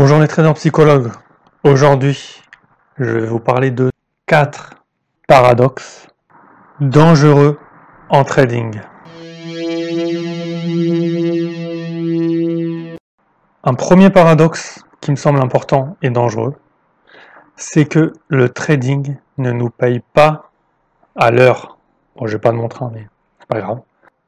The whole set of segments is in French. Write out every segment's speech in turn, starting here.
Bonjour les traders psychologues. Aujourd'hui, je vais vous parler de 4 paradoxes dangereux en trading. Un premier paradoxe qui me semble important et dangereux, c'est que le trading ne nous paye pas à l'heure. Bon, j'ai pas de montre, hein, mais c'est pas grave.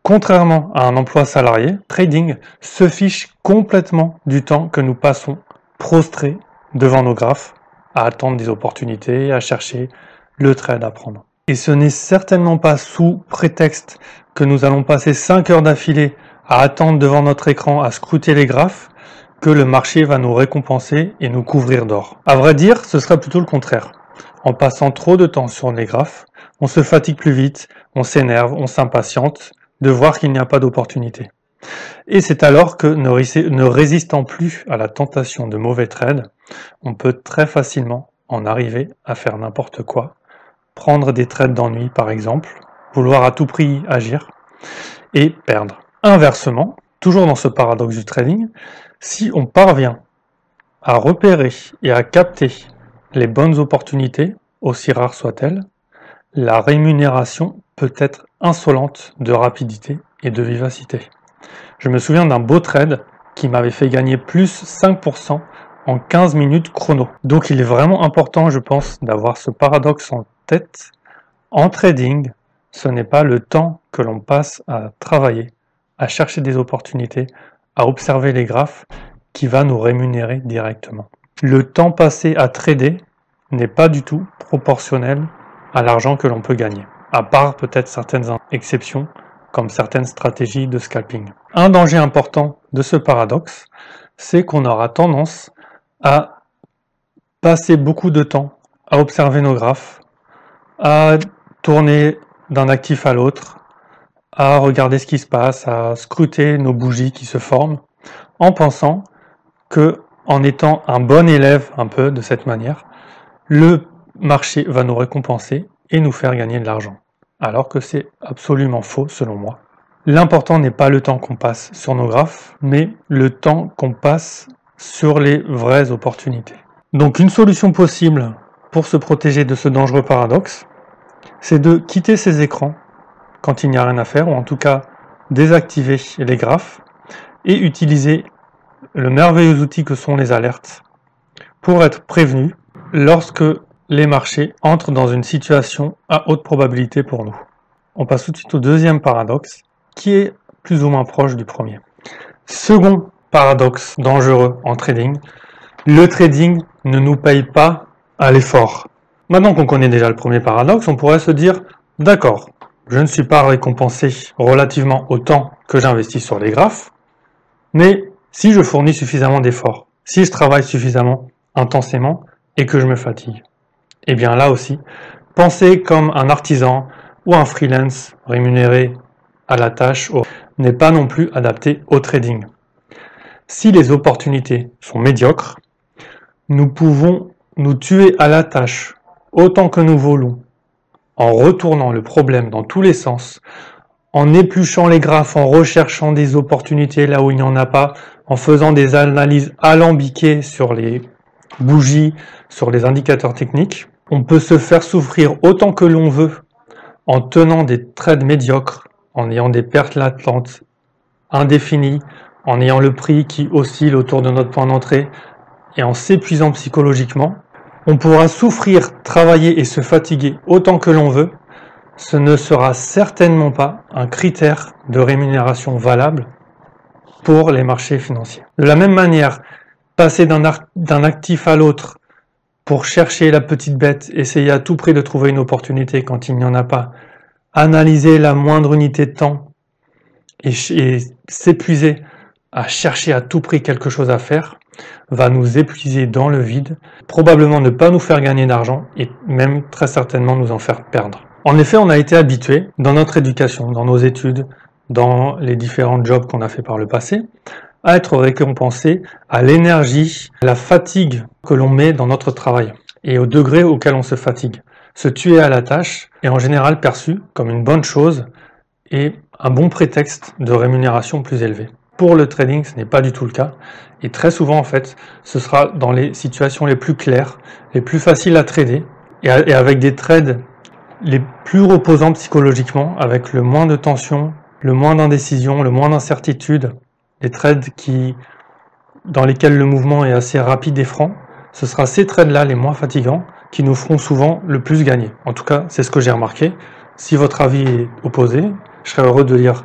Contrairement à un emploi salarié, trading se fiche complètement du temps que nous passons prostrés devant nos graphes, à attendre des opportunités, à chercher le trade à prendre. Et ce n'est certainement pas sous prétexte que nous allons passer 5 heures d'affilée à attendre devant notre écran, à scruter les graphes, que le marché va nous récompenser et nous couvrir d'or. À vrai dire, ce sera plutôt le contraire. En passant trop de temps sur les graphes, on se fatigue plus vite, on s'énerve, on s'impatiente de voir qu'il n'y a pas d'opportunité. Et c'est alors que, ne résistant plus à la tentation de mauvais trades, on peut très facilement en arriver à faire n'importe quoi, prendre des trades d'ennui par exemple, vouloir à tout prix agir et perdre. Inversement, toujours dans ce paradoxe du trading, si on parvient à repérer et à capter les bonnes opportunités, aussi rares soient-elles, la rémunération peut être insolente de rapidité et de vivacité. Je me souviens d'un beau trade qui m'avait fait gagner plus 5% en 15 minutes chrono. Donc il est vraiment important, je pense, d'avoir ce paradoxe en tête. En trading, ce n'est pas le temps que l'on passe à travailler, à chercher des opportunités, à observer les graphes qui va nous rémunérer directement. Le temps passé à trader n'est pas du tout proportionnel à l'argent que l'on peut gagner, à part peut-être certaines exceptions comme certaines stratégies de scalping. Un danger important de ce paradoxe, c'est qu'on aura tendance à passer beaucoup de temps à observer nos graphes, à tourner d'un actif à l'autre, à regarder ce qui se passe, à scruter nos bougies qui se forment, en pensant que, en étant un bon élève un peu de cette manière, le marché va nous récompenser et nous faire gagner de l'argent alors que c'est absolument faux selon moi. L'important n'est pas le temps qu'on passe sur nos graphes, mais le temps qu'on passe sur les vraies opportunités. Donc une solution possible pour se protéger de ce dangereux paradoxe, c'est de quitter ces écrans quand il n'y a rien à faire, ou en tout cas désactiver les graphes, et utiliser le merveilleux outil que sont les alertes pour être prévenu lorsque les marchés entrent dans une situation à haute probabilité pour nous. On passe tout de suite au deuxième paradoxe, qui est plus ou moins proche du premier. Second paradoxe dangereux en trading, le trading ne nous paye pas à l'effort. Maintenant qu'on connaît déjà le premier paradoxe, on pourrait se dire, d'accord, je ne suis pas récompensé relativement au temps que j'investis sur les graphes, mais si je fournis suffisamment d'efforts, si je travaille suffisamment intensément et que je me fatigue. Eh bien là aussi, penser comme un artisan ou un freelance rémunéré à la tâche n'est pas non plus adapté au trading. Si les opportunités sont médiocres, nous pouvons nous tuer à la tâche autant que nous voulons, en retournant le problème dans tous les sens, en épluchant les graphes, en recherchant des opportunités là où il n'y en a pas, en faisant des analyses alambiquées sur les bougies, sur les indicateurs techniques, on peut se faire souffrir autant que l'on veut en tenant des trades médiocres, en ayant des pertes latentes indéfinies, en ayant le prix qui oscille autour de notre point d'entrée et en s'épuisant psychologiquement. On pourra souffrir, travailler et se fatiguer autant que l'on veut. Ce ne sera certainement pas un critère de rémunération valable pour les marchés financiers. De la même manière, passer d'un actif à l'autre pour chercher la petite bête, essayer à tout prix de trouver une opportunité quand il n'y en a pas, analyser la moindre unité de temps et, s'épuiser à chercher à tout prix quelque chose à faire, va nous épuiser dans le vide, probablement ne pas nous faire gagner d'argent et même très certainement nous en faire perdre. En effet, on a été habitué dans notre éducation, dans nos études, dans les différents jobs qu'on a fait par le passé, à être récompensé à l'énergie, à la fatigue que l'on met dans notre travail et au degré auquel on se fatigue. Se tuer à la tâche est en général perçu comme une bonne chose et un bon prétexte de rémunération plus élevée. Pour le trading, ce n'est pas du tout le cas. Et très souvent, en fait, ce sera dans les situations les plus claires, les plus faciles à trader, et, avec des trades les plus reposants psychologiquement, avec le moins de tension, le moins d'indécision, le moins d'incertitude, des trades qui, dans lesquels le mouvement est assez rapide et franc, ce sera ces trades-là les moins fatigants qui nous feront souvent le plus gagner. En tout cas, c'est ce que j'ai remarqué. Si votre avis est opposé, je serais heureux de lire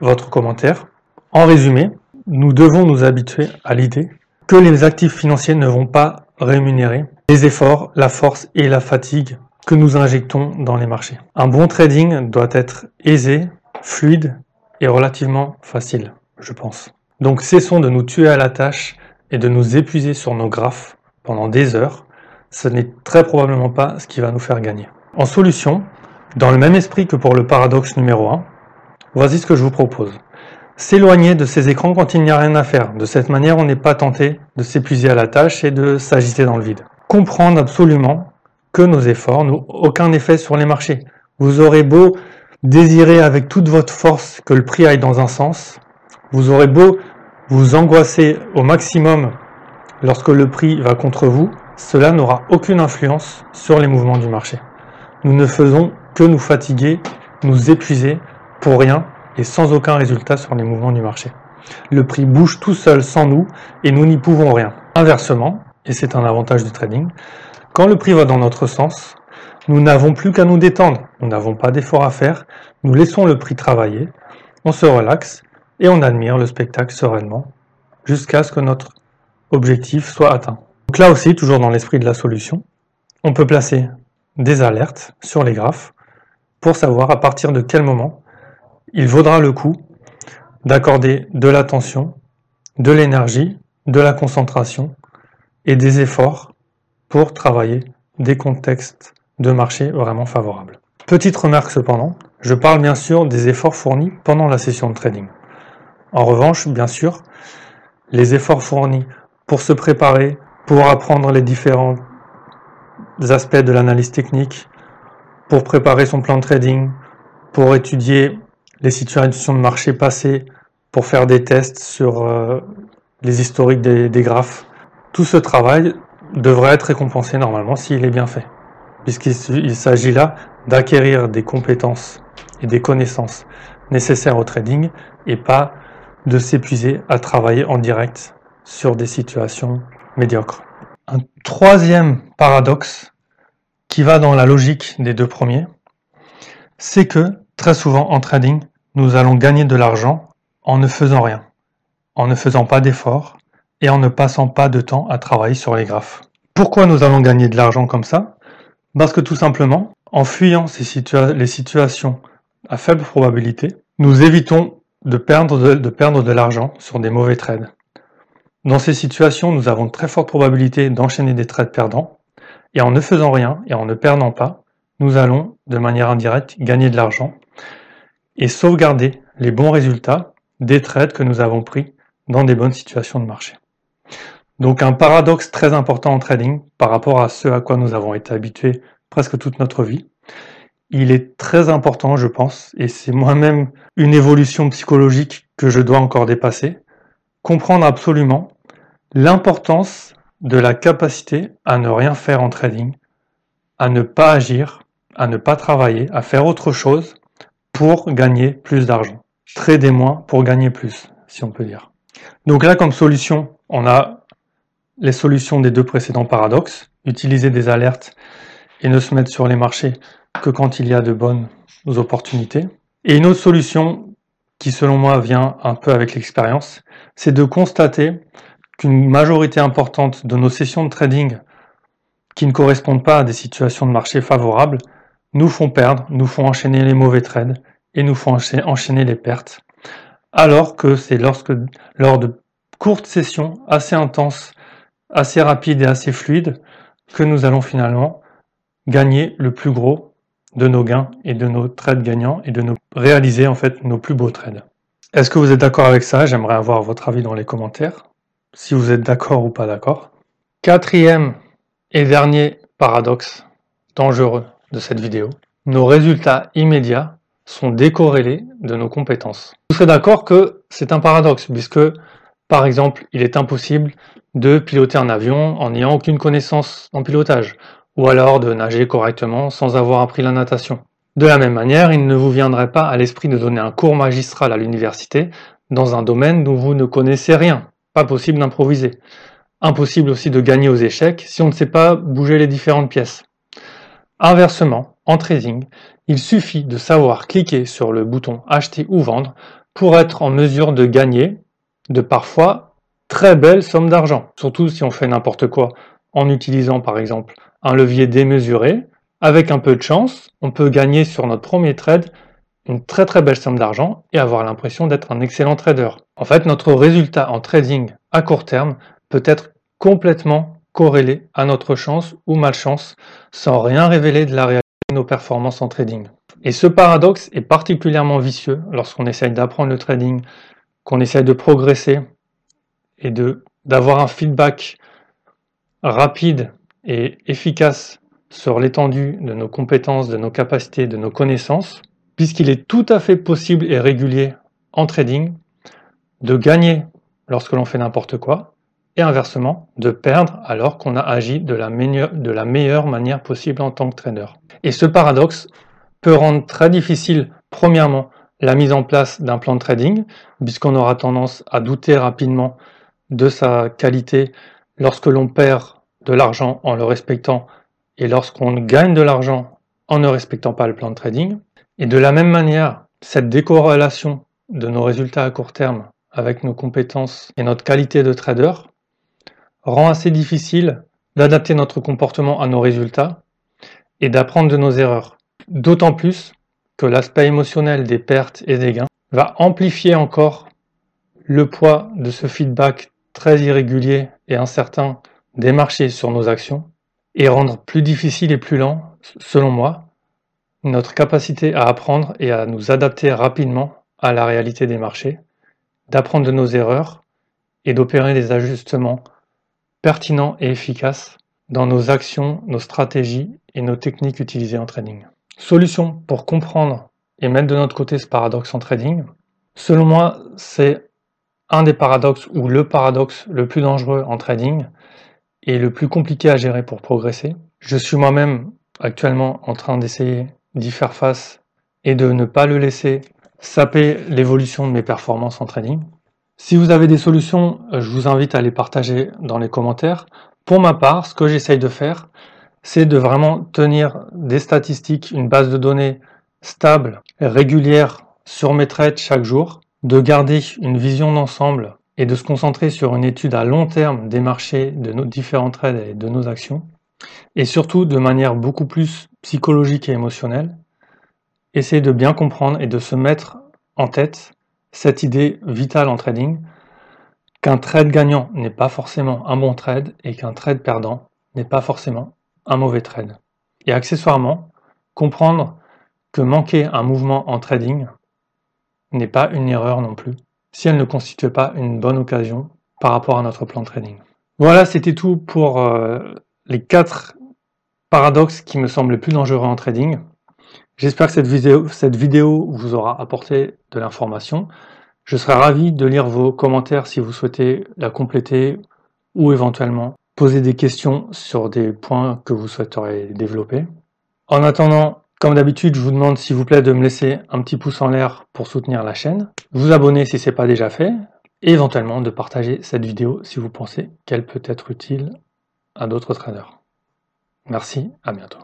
votre commentaire. En résumé, nous devons nous habituer à l'idée que les actifs financiers ne vont pas rémunérer les efforts, la force et la fatigue que nous injectons dans les marchés. Un bon trading doit être aisé, fluide et relativement facile, je pense. Donc cessons de nous tuer à la tâche et de nous épuiser sur nos graphes pendant des heures. Ce n'est très probablement pas ce qui va nous faire gagner. En solution, dans le même esprit que pour le paradoxe numéro 1, voici ce que je vous propose. S'éloigner de ces écrans quand il n'y a rien à faire. De cette manière, on n'est pas tenté de s'épuiser à la tâche et de s'agiter dans le vide. Comprendre absolument que nos efforts n'ont aucun effet sur les marchés. Vous aurez beau désirer avec toute votre force que le prix aille dans un sens, vous aurez beau vous angoisser au maximum lorsque le prix va contre vous, cela n'aura aucune influence sur les mouvements du marché. Nous ne faisons que nous fatiguer, nous épuiser pour rien et sans aucun résultat sur les mouvements du marché. Le prix bouge tout seul sans nous et nous n'y pouvons rien. Inversement, et c'est un avantage du trading, quand le prix va dans notre sens, nous n'avons plus qu'à nous détendre, nous n'avons pas d'effort à faire, nous laissons le prix travailler, on se relaxe et on admire le spectacle sereinement jusqu'à ce que notre objectif soit atteint. Donc là aussi, toujours dans l'esprit de la solution, on peut placer des alertes sur les graphes pour savoir à partir de quel moment il vaudra le coup d'accorder de l'attention, de l'énergie, de la concentration et des efforts pour travailler des contextes de marché vraiment favorables. Petite remarque cependant, je parle bien sûr des efforts fournis pendant la session de trading. En revanche, bien sûr, les efforts fournis pour se préparer, pour apprendre les différents aspects de l'analyse technique, pour préparer son plan de trading, pour étudier les situations de marché passées pour faire des tests sur euh, les historiques des, des, graphes. Tout ce travail devrait être récompensé normalement s'il est bien fait, puisqu'il s'agit là d'acquérir des compétences et des connaissances nécessaires au trading et pas de s'épuiser à travailler en direct sur des situations médiocres. Un troisième paradoxe qui va dans la logique des deux premiers, c'est que très souvent en trading, nous allons gagner de l'argent en ne faisant rien, en ne faisant pas d'efforts et en ne passant pas de temps à travailler sur les graphes. Pourquoi nous allons gagner de l'argent comme ça? Parce que tout simplement, en fuyant les situations à faible probabilité, nous évitons de perdre de, l'argent sur des mauvais trades. Dans ces situations, nous avons de très forte probabilité d'enchaîner des trades perdants, et en ne faisant rien et en ne perdant pas, nous allons, de manière indirecte, gagner de l'argent et sauvegarder les bons résultats des trades que nous avons pris dans des bonnes situations de marché. Donc un paradoxe très important en trading par rapport à ce à quoi nous avons été habitués presque toute notre vie. Il est très important, je pense, et c'est moi-même une évolution psychologique que je dois encore dépasser, comprendre absolument l'importance de la capacité à ne rien faire en trading, à ne pas agir, à ne pas travailler, à faire autre chose pour gagner plus d'argent. Trader moins pour gagner plus, si on peut dire. Donc là, comme solution, on a les solutions des deux précédents paradoxes. Utiliser des alertes et ne se mettre sur les marchés que quand il y a de bonnes opportunités. Et une autre solution qui, selon moi, vient un peu avec l'expérience, c'est de constater qu'une majorité importante de nos sessions de trading qui ne correspondent pas à des situations de marché favorables nous font perdre, nous font enchaîner les mauvais trades et nous font enchaîner les pertes. Alors que c'est lorsque, lors de courtes sessions assez intenses, assez rapides et assez fluides, que nous allons finalement gagner le plus gros de nos gains et de nos trades gagnants et de nos, réaliser en fait nos plus beaux trades. Est-ce que vous êtes d'accord avec ça? J'aimerais avoir votre avis dans les commentaires, si vous êtes d'accord ou pas d'accord. Quatrième et dernier paradoxe dangereux de cette vidéo. Nos résultats immédiats sont décorrélés de nos compétences. Vous serez d'accord que c'est un paradoxe, puisque, par exemple, il est impossible de piloter un avion en n'ayant aucune connaissance en pilotage, ou alors de nager correctement sans avoir appris la natation. De la même manière, il ne vous viendrait pas à l'esprit de donner un cours magistral à l'université dans un domaine dont vous ne connaissez rien. Pas possible d'improviser. Impossible aussi de gagner aux échecs si on ne sait pas bouger les différentes pièces. Inversement, en trading, il suffit de savoir cliquer sur le bouton acheter ou vendre pour être en mesure de gagner de parfois très belles sommes d'argent. Surtout si on fait n'importe quoi en utilisant par exemple un levier démesuré. Avec un peu de chance, on peut gagner sur notre premier trade une très très belle somme d'argent et avoir l'impression d'être un excellent trader. En fait, notre résultat en trading à court terme peut être complètement corrélé à notre chance ou malchance sans rien révéler de la réalité de nos performances en trading. Et ce paradoxe est particulièrement vicieux lorsqu'on essaye d'apprendre le trading, qu'on essaye de progresser et d'avoir un feedback rapide et efficace sur l'étendue de nos compétences, de nos capacités, de nos connaissances, puisqu'il est tout à fait possible et régulier en trading de gagner lorsque l'on fait n'importe quoi, et inversement, de perdre alors qu'on a agi de la, meilleure manière possible en tant que trader. Et ce paradoxe peut rendre très difficile, premièrement, la mise en place d'un plan de trading, puisqu'on aura tendance à douter rapidement de sa qualité lorsque l'on perd de l'argent en le respectant et lorsqu'on gagne de l'argent en ne respectant pas le plan de trading. Et de la même manière, cette décorrélation de nos résultats à court terme avec nos compétences et notre qualité de trader rend assez difficile d'adapter notre comportement à nos résultats et d'apprendre de nos erreurs. D'autant plus que l'aspect émotionnel des pertes et des gains va amplifier encore le poids de ce feedback très irrégulier et incertain des marchés sur nos actions et rendre plus difficile et plus lent, selon moi, notre capacité à apprendre et à nous adapter rapidement à la réalité des marchés, d'apprendre de nos erreurs et d'opérer des ajustements pertinents et efficaces dans nos actions, nos stratégies et nos techniques utilisées en trading. Solution pour comprendre et mettre de notre côté ce paradoxe en trading. Selon moi, c'est un des paradoxes ou le paradoxe le plus dangereux en trading et le plus compliqué à gérer pour progresser. Je suis moi-même actuellement en train d'essayer d'y faire face et de ne pas le laisser saper l'évolution de mes performances en trading. Si vous avez des solutions, je vous invite à les partager dans les commentaires. Pour ma part, ce que j'essaye de faire, c'est de vraiment tenir des statistiques, une base de données stable, régulière sur mes trades chaque jour, de garder une vision d'ensemble et de se concentrer sur une étude à long terme des marchés, de nos différents trades et de nos actions, et surtout de manière beaucoup plus psychologique et émotionnelle, essayer de bien comprendre et de se mettre en tête cette idée vitale en trading, qu'un trade gagnant n'est pas forcément un bon trade et qu'un trade perdant n'est pas forcément un mauvais trade. Et accessoirement, comprendre que manquer un mouvement en trading n'est pas une erreur non plus, si elle ne constitue pas une bonne occasion par rapport à notre plan de trading. Voilà, c'était tout pour euh, les quatre paradoxes qui me semblent les plus dangereux en trading. J'espère que cette vidéo, cette vidéo vous aura apporté de l'information. Je serai ravi de lire vos commentaires si vous souhaitez la compléter ou éventuellement poser des questions sur des points que vous souhaiteriez développer. En attendant, comme d'habitude, je vous demande s'il vous plaît de me laisser un petit pouce en l'air pour soutenir la chaîne, vous abonner si ce n'est pas déjà fait, et éventuellement de partager cette vidéo si vous pensez qu'elle peut être utile à d'autres traders. Merci, à bientôt.